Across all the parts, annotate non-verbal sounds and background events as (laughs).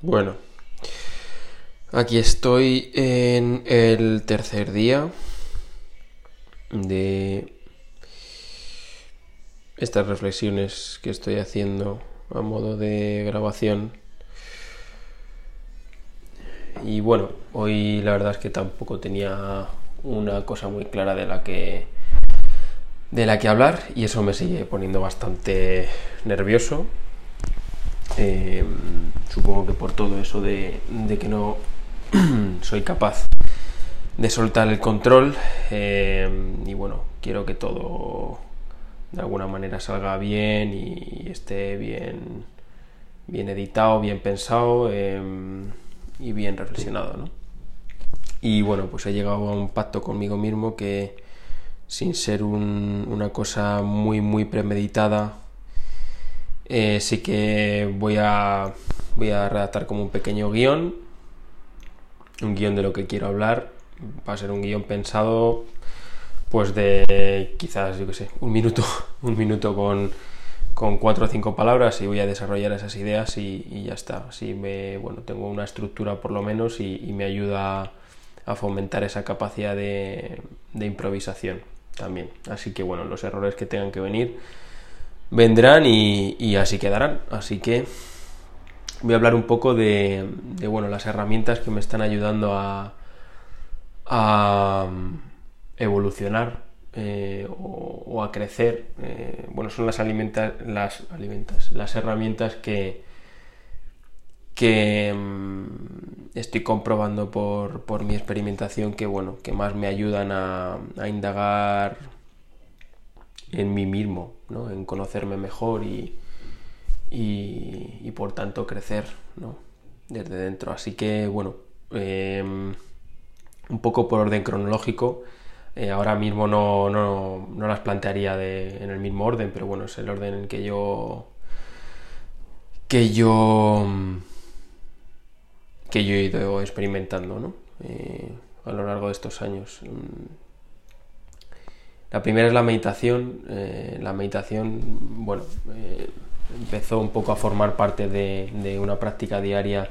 Bueno, aquí estoy en el tercer día de estas reflexiones que estoy haciendo a modo de grabación. Y bueno, hoy la verdad es que tampoco tenía una cosa muy clara de la que de la que hablar y eso me sigue poniendo bastante nervioso. Eh, supongo que por todo eso de, que no (clears throat) soy capaz de soltar el control eh, y bueno, quiero que todo de alguna manera salga bien y esté bien, bien editado, bien pensado eh, y bien reflexionado. ¿no? Y bueno, pues he llegado a un pacto conmigo mismo que sin ser una cosa muy muy premeditada, eh, sí que voy a, voy a redactar como un pequeño guion, un guion de lo que quiero hablar. Va a ser un guion pensado, pues de quizás, yo qué sé, un minuto, (laughs) un minuto con, con cuatro o cinco palabras y voy a desarrollar esas ideas y, ya está. Así me, bueno, tengo una estructura por lo menos y, me ayuda a fomentar esa capacidad de, de improvisación también. Así que bueno, los errores que tengan que venir vendrán y, así quedarán. Así que voy a hablar un poco de, bueno, las herramientas que me están ayudando a, mm, evolucionar eh, o, a crecer. Eh, bueno, son las alimentas, las alimentas, las herramientas que, que mm, estoy comprobando por, por, mi experimentación que bueno, que más me ayudan a indagar en mí mismo, ¿no? en conocerme mejor y, y, por tanto crecer ¿no? desde dentro. Así que bueno, em, un poco por orden cronológico, eh, ahora mismo no, no, no las plantearía en el mismo orden, pero bueno, es el orden en que yo que yo que yo he ido experimentando ¿no? Eh, a lo largo de estos años. La primera es la meditación. Eh, la meditación, bueno, eh, empezó un poco a formar parte de, una práctica diaria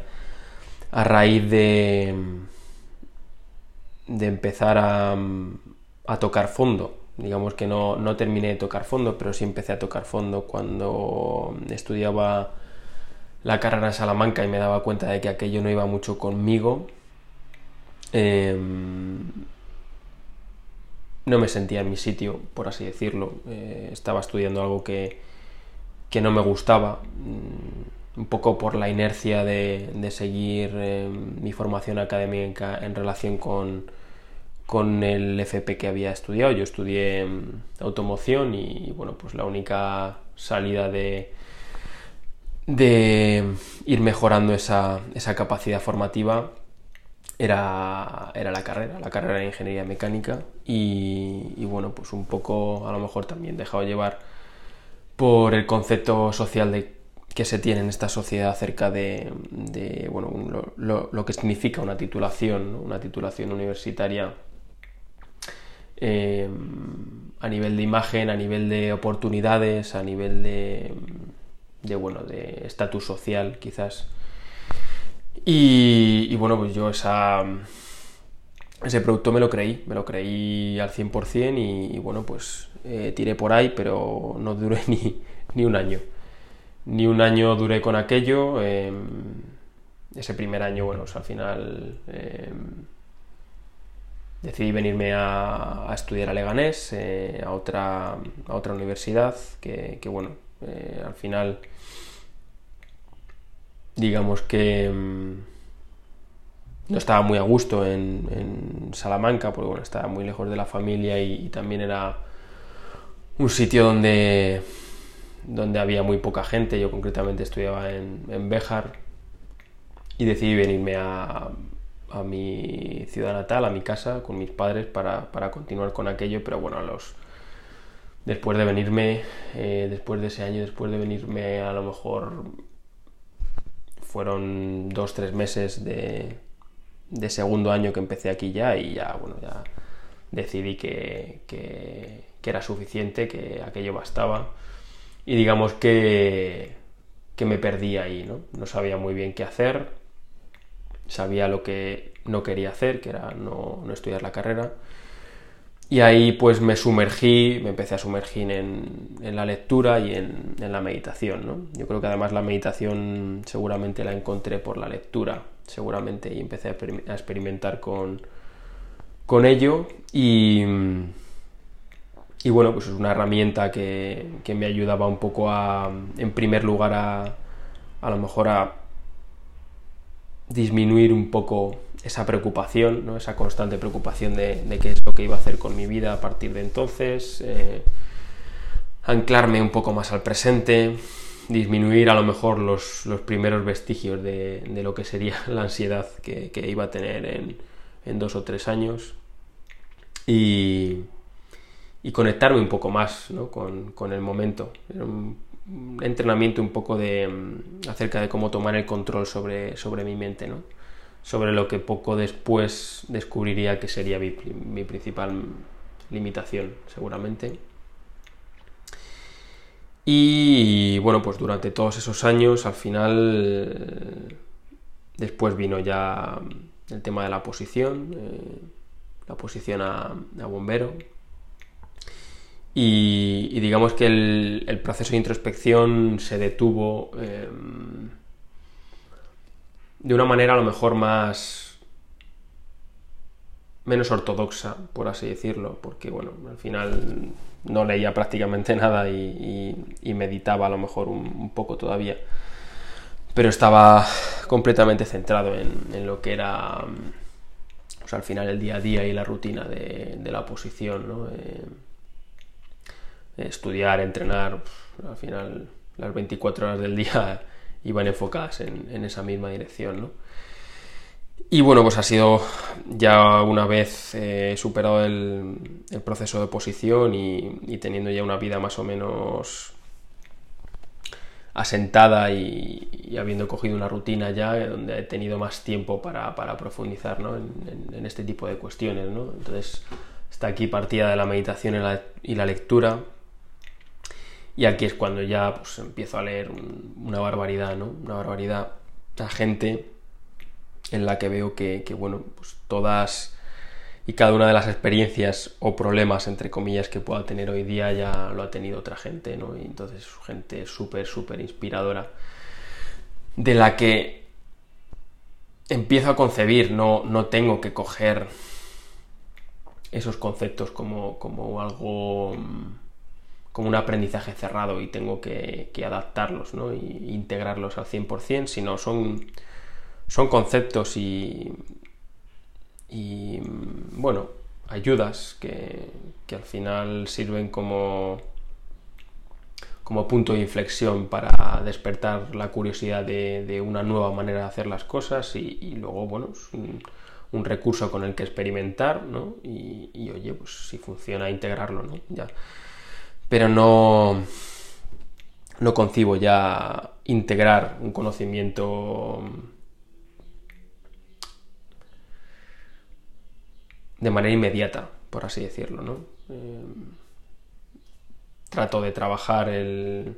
a raíz de, empezar a, a tocar fondo. Digamos que no, no, terminé de tocar fondo, pero sí empecé a tocar fondo cuando estudiaba la carrera en Salamanca y me daba cuenta de que aquello no iba mucho conmigo. Em, no me sentía en mi sitio, por así decirlo. Eh, estaba estudiando algo que, que no me gustaba, mm, un poco por la inercia de, de seguir eh, mi formación académica en relación con, con, el FP que había estudiado. Yo estudié mm, automoción y, bueno, pues la única salida de, de ir mejorando esa, esa capacidad formativa era, era la carrera, la carrera de ingeniería mecánica y, bueno, pues un poco a lo mejor también dejado llevar por el concepto social de, que se tiene en esta sociedad acerca de, bueno, lo, que significa una titulación, una titulación universitaria eh, a nivel de imagen, a nivel de oportunidades, a nivel de, de bueno, de estatus social quizás y, bueno, pues yo ese producto me lo creí, me lo creí al 100% y, y bueno, pues eh, tiré por ahí, pero no duré (laughs) ni, ni, un año. Ni un año duré con aquello. Em, ese primer año, bueno, pues al final em, decidí venirme a, estudiar a Leganés, eh, a, otra, a otra universidad, que, que bueno, eh, al final digamos que mm, no estaba muy a gusto en, Salamanca, porque bueno, estaba muy lejos de la familia y, también era un sitio donde, donde había muy poca gente. Yo concretamente estudiaba en, en Béjar y decidí venirme a, a, mi ciudad natal, a mi casa, con mis padres para, para continuar con aquello, pero bueno, a los después de venirme, eh, después de ese año, después de venirme a lo mejor fueron dos, tres meses de, segundo año que empecé aquí ya y ya, bueno, ya decidí que, era suficiente, que aquello bastaba. Y digamos que, que me perdí ahí, ¿no? No sabía muy bien qué hacer, sabía lo que no quería hacer, que era no, estudiar la carrera. Y ahí pues me sumergí, me empecé a sumergir en, la lectura y en, la meditación. ¿no? Yo creo que además la meditación seguramente la encontré por la lectura, seguramente, y empecé a, experimentar con, con ello. Y, y bueno, pues es una herramienta que, que, me ayudaba un poco a, en primer lugar, a, a lo mejor a disminuir un poco esa preocupación, ¿no? esa constante preocupación de, qué es lo que iba a hacer con mi vida a partir de entonces, eh, anclarme un poco más al presente, disminuir a lo mejor los, primeros vestigios de, lo que sería (laughs) la ansiedad que, iba a tener en, dos o tres años y, conectarme un poco más con, el momento. un, entrenamiento un poco de mm, acerca de cómo tomar el control sobre, sobre mi mente, ¿no? Sobre lo que poco después descubriría que sería mi, principal limitación, seguramente. Y bueno, pues durante todos esos años, al final, después vino ya el tema de la posición, eh, la posición a, bombero. Y, digamos que el, proceso de introspección se detuvo. Em, de una manera a lo mejor más menos ortodoxa, por así decirlo, porque bueno, al final no leía prácticamente (laughs) nada y, meditaba a lo mejor un, poco todavía, pero estaba completamente centrado en, lo que era pues, al final el día a día y la rutina de, la oposición, ¿no? Eh, estudiar, entrenar, al final las 24 horas del (laughs) día iban enfocadas en, esa misma dirección, ¿no? Y bueno, pues ha sido ya una vez eh, superado el, proceso de oposición y, teniendo ya una vida más o menos asentada y, habiendo cogido una rutina ya donde he tenido más tiempo para, profundizar ¿no? en, este tipo de cuestiones. ¿no? Entonces está aquí partida de la meditación y la lectura y aquí es cuando ya pues, empiezo a leer una barbaridad, ¿no? Una barbaridad a gente en la que veo que, bueno, pues todas y cada una de las experiencias o problemas, entre comillas, que pueda tener hoy día ya lo ha tenido otra gente, ¿no? Y entonces gente súper, súper inspiradora, de la que empiezo a concebir, no, no tengo que coger esos conceptos como, como algo como un aprendizaje cerrado y tengo que, adaptarlos ¿no? e integrarlos al 100%, sino son, son conceptos y, y bueno, ayudas que, al final sirven como, como punto de inflexión para despertar la curiosidad de, una nueva manera de hacer las cosas y, luego, bueno, es un, recurso con el que experimentar, ¿no? Y, y, oye, pues si funciona, integrarlo, ¿no? Ya pero no, no concibo ya integrar un conocimiento de manera inmediata, por así decirlo, ¿no? Eh, trato de trabajar el,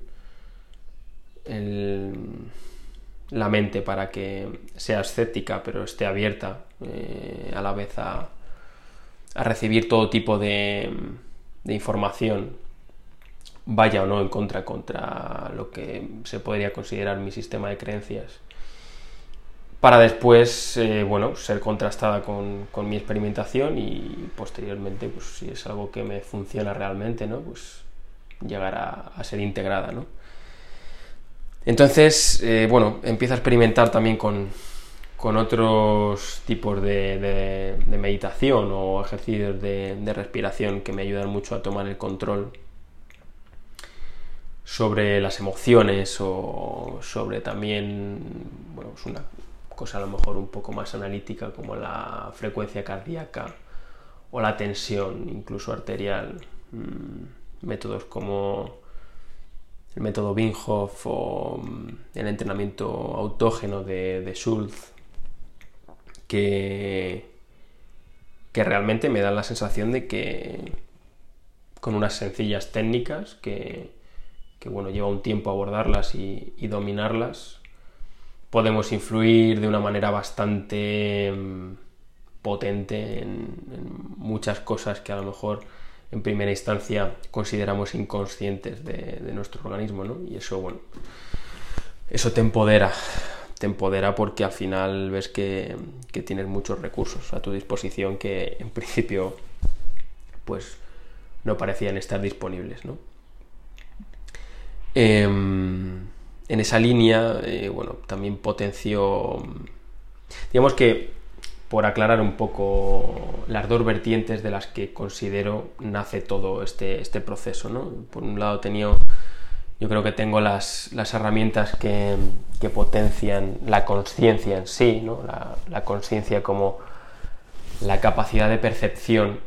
la mente para que sea escéptica, pero esté abierta eh, a la vez a, a recibir todo tipo de, de información vaya o no en contra contra lo que se podría considerar mi sistema de creencias para después eh, bueno ser contrastada con, mi experimentación y posteriormente pues si es algo que me funciona realmente no pues llegar a, ser integrada no entonces eh, bueno empiezo a experimentar también con, con otros tipos de, meditación o ejercicios de respiración que me ayudan mucho a tomar el control sobre las emociones o sobre también, bueno, es una cosa a lo mejor un poco más analítica como la frecuencia cardíaca o la tensión, incluso arterial. Mm, métodos como el método Binhoff o mm, el entrenamiento autógeno de, de Schultz, que, que realmente me dan la sensación de que con unas sencillas técnicas que, bueno, lleva un tiempo abordarlas y, dominarlas, podemos influir de una manera bastante mm, potente en, muchas cosas que a lo mejor en primera instancia consideramos inconscientes de, de nuestro organismo, ¿no? Y eso, bueno, eso te empodera, te empodera porque al final ves que, tienes muchos recursos a tu disposición que en principio pues no parecían estar disponibles, ¿no? Em, en esa línea, eh, bueno, también potenció, digamos que por aclarar un poco las dos vertientes de las que considero nace todo este, este proceso, ¿no? Por un lado tenía yo creo que tengo las, herramientas que, potencian la conciencia en sí, ¿no? la, conciencia como la capacidad de percepción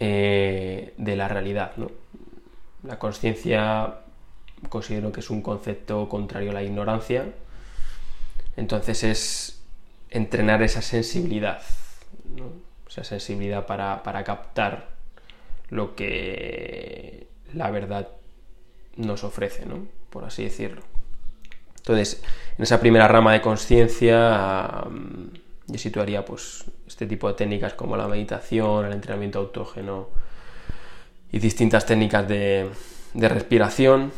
eh, de la realidad. ¿no? La conciencia considero que es un concepto contrario a la ignorancia, entonces es entrenar esa sensibilidad, esa sensibilidad para, para captar lo que la verdad nos ofrece, ¿no? por así decirlo. Entonces, en esa primera rama de conciencia, yo situaría pues, este tipo de técnicas como la meditación, el entrenamiento autógeno y distintas técnicas de, respiración.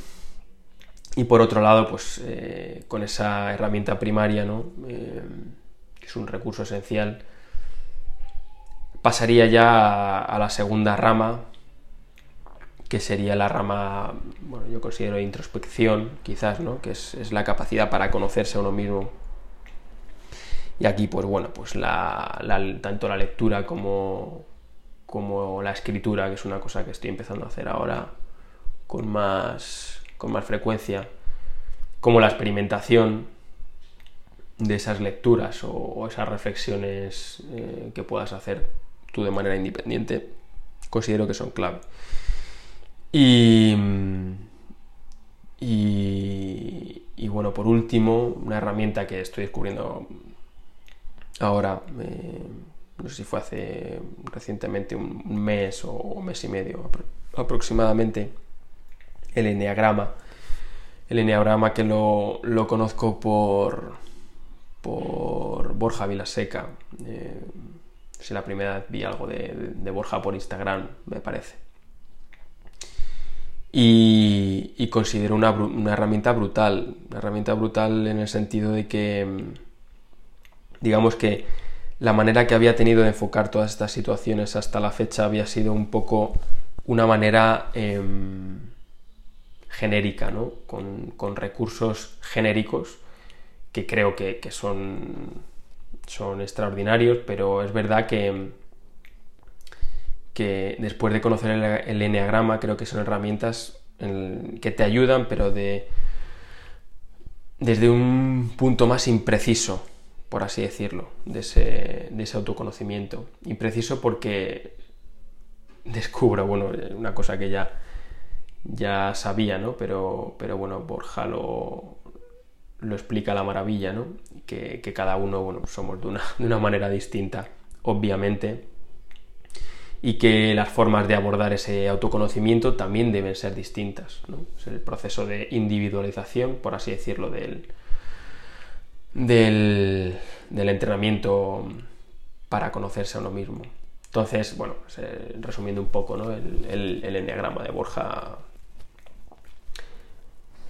Y por otro lado, pues eh, con esa herramienta primaria, ¿no? Eh, que es un recurso esencial, pasaría ya a la segunda rama, que sería la rama, bueno, yo considero de introspección, quizás, ¿no? Que es, la capacidad para conocerse a uno mismo. Y aquí, pues bueno, pues la, tanto la lectura como, como la escritura, que es una cosa que estoy empezando a hacer ahora con más, con más frecuencia, como la experimentación de esas lecturas o, esas reflexiones eh, que puedas hacer tú de manera independiente, considero que son clave. Y, bueno, por último, una herramienta que estoy descubriendo ahora, eh, no sé si fue hace recientemente un mes o mes y medio aproximadamente, el enneagrama. El enneagrama que lo, conozco por, por Borja Vilaseca. Eh, si la primera vez vi algo de Borja por Instagram, me parece y, considero una, herramienta brutal, una herramienta brutal en el sentido de que, mm, digamos que la manera que había tenido de enfocar todas estas situaciones hasta la fecha había sido un poco una manera em, genérica, ¿no? Con, recursos genéricos que creo que, son, son extraordinarios, pero es verdad que que después de conocer el, enneagrama creo que son herramientas que te ayudan, pero de desde un punto más impreciso, por así decirlo, de ese, autoconocimiento. Impreciso porque descubro, bueno, una cosa que ya, ya sabía, ¿no? Pero, pero bueno, Borja lo, lo explica a la maravilla, ¿no? Que, cada uno, bueno, somos de una, de una manera distinta, obviamente, y que las formas de abordar ese autoconocimiento también deben ser distintas. Es el proceso de individualización, por así decirlo, del, del, entrenamiento para conocerse a uno mismo. Entonces, bueno, pues, eh, resumiendo un poco, ¿no? el, el enneagrama de Borja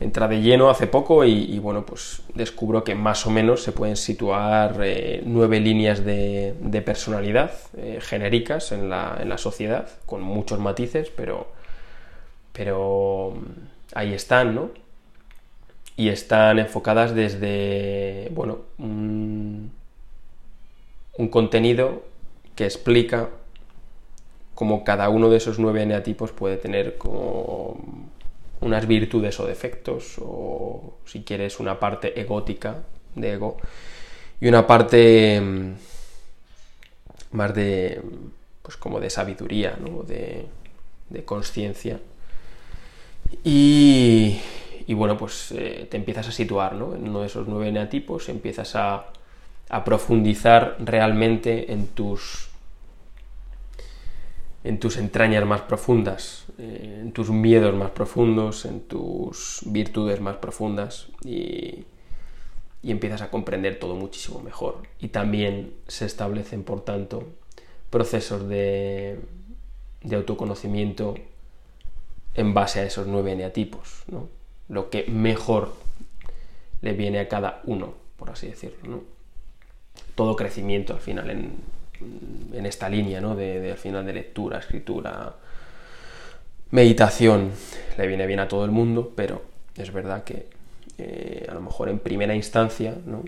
entra de lleno hace poco y, bueno, pues descubro que más o menos se pueden situar eh, nueve líneas de, personalidad eh, genéricas en la, sociedad, con muchos matices, pero, pero mm, ahí están, ¿no? Y están enfocadas desde, bueno, un, un contenido que explica cómo cada uno de esos nueve eneatipos puede tener como unas virtudes o defectos, o si quieres una parte egótica de ego, y una parte mm, más de, pues como de sabiduría, ¿no? de, de conciencia. Y, y, bueno, pues eh, te empiezas a situar ¿no? en uno de esos nueve neatipos, empiezas a, a profundizar realmente en tus en tus entrañas más profundas, eh, en tus miedos más profundos, en tus virtudes más profundas y, y empiezas a comprender todo muchísimo mejor. Y también se establecen, por tanto, procesos de, de autoconocimiento en base a esos nueve eneatipos, ¿no? lo que mejor le viene a cada uno, por así decirlo. Todo crecimiento al final en, en esta línea ¿no? de, al final de lectura, escritura, meditación, le viene bien a todo el mundo, pero es verdad que eh, a lo mejor en primera instancia ¿no?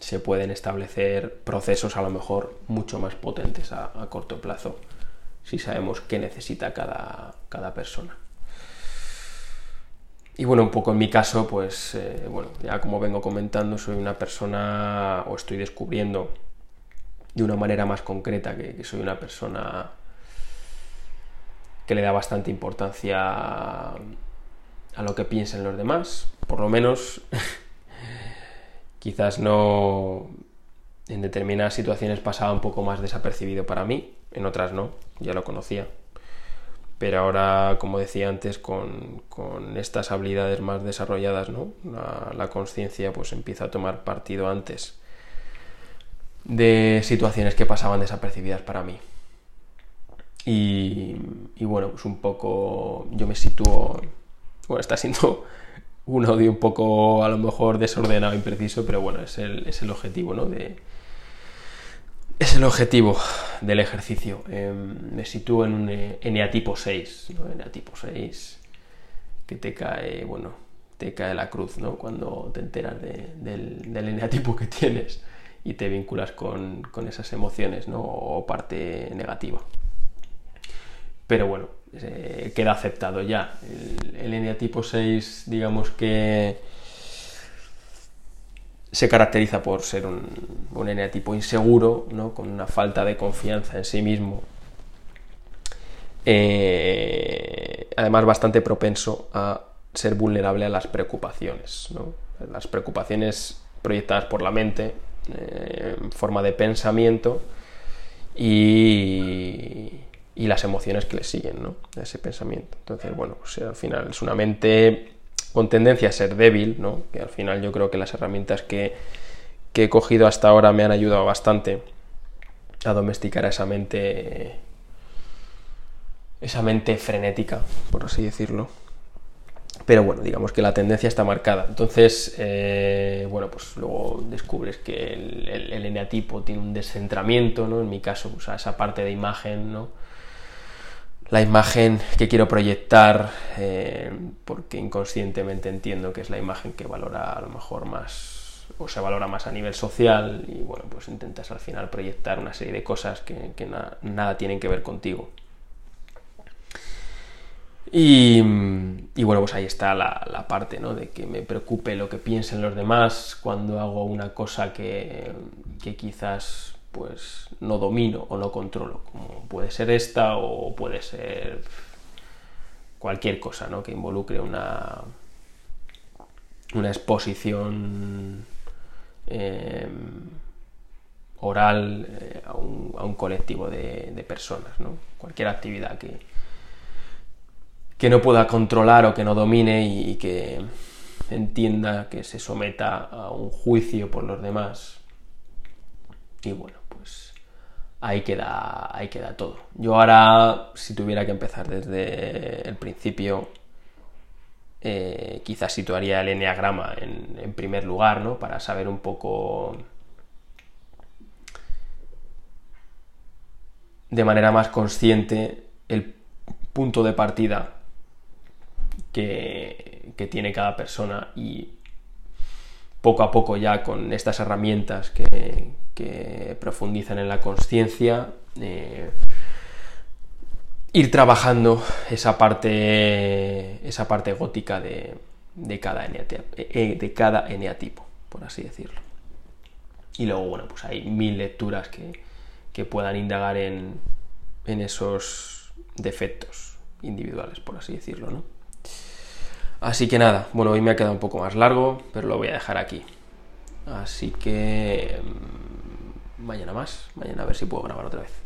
se pueden establecer procesos a lo mejor mucho más potentes a, corto plazo si sabemos qué necesita cada, cada, persona. Y bueno, un poco en mi caso, pues eh, bueno, ya como vengo comentando, soy una persona o estoy descubriendo de una manera más concreta que, que soy una persona que le da bastante importancia a lo que piensen los demás, por lo menos (laughs) quizás no en determinadas situaciones pasaba un poco más desapercibido para mí, en otras no, ya lo conocía. Pero ahora, como decía antes, con, con estas habilidades más desarrolladas, ¿no? la, la conciencia pues empieza a tomar partido antes de situaciones que pasaban desapercibidas para mí. Y, bueno, pues un poco yo me sitúo, bueno, está siendo (laughs) un audio un poco a lo mejor desordenado, impreciso, pero bueno, es el, es el objetivo, ¿no? De, es el objetivo del ejercicio. Eh, me sitúo en un eneatipo 6, ¿no? Eneatipo 6, que te cae, bueno, te cae la cruz, ¿no? Cuando te enteras de, del, del, eneatipo que tienes y te vinculas con, con esas emociones, ¿no? O parte negativa. Pero bueno, queda aceptado ya. El, el eneatipo 6, digamos que se caracteriza por ser un, un eneatipo inseguro, ¿no? con una falta de confianza en sí mismo. Eh, además, bastante propenso a ser vulnerable a las preocupaciones. ¿no? Las preocupaciones proyectadas por la mente eh, forma de pensamiento y, y, las emociones que le siguen ¿no? a ese pensamiento. Entonces, bueno, pues, al final es una mente con tendencia a ser débil, ¿no? que al final yo creo que las herramientas que, que he cogido hasta ahora me han ayudado bastante a domesticar a esa mente esa mente frenética, por así decirlo. Pero bueno, digamos que la tendencia está marcada. Entonces, eh, bueno, pues luego descubres que el, eneatipo tiene un descentramiento, ¿no? En mi caso, pues esa parte de imagen, ¿no? la imagen que quiero proyectar, eh, porque inconscientemente entiendo que es la imagen que valora a lo mejor más, o se valora más a nivel social, y bueno, pues intentas al final proyectar una serie de cosas que, que na, nada tienen que ver contigo. Y, y, bueno, pues ahí está la, la, parte, ¿no? De que me preocupe lo que piensen los demás cuando hago una cosa que, que quizás pues no domino o no controlo, como puede ser esta o puede ser cualquier cosa ¿no? que involucre una, una exposición eh, oral eh, a, un, a, un, colectivo de, de personas, ¿no? cualquier actividad que, que no pueda controlar o que no domine y, que entienda que se someta a un juicio por los demás. Y bueno, ahí queda, ahí queda todo. Yo ahora, si tuviera que empezar desde el principio, eh, quizás situaría el enneagrama en, en, primer lugar, ¿no? Para saber un poco de manera más consciente el punto de partida que, tiene cada persona y poco a poco ya con estas herramientas que, que profundizan en la conciencia, eh, ir trabajando esa parte, esa parte gótica de, de, cada eh, de cada eneatipo, por así decirlo. Y luego, bueno, pues hay mil lecturas que, que puedan indagar en, en esos defectos individuales, por así decirlo, ¿no? Así que nada, bueno, hoy me ha quedado un poco más largo, pero lo voy a dejar aquí. Así que mañana más, mañana a ver si puedo grabar otra vez.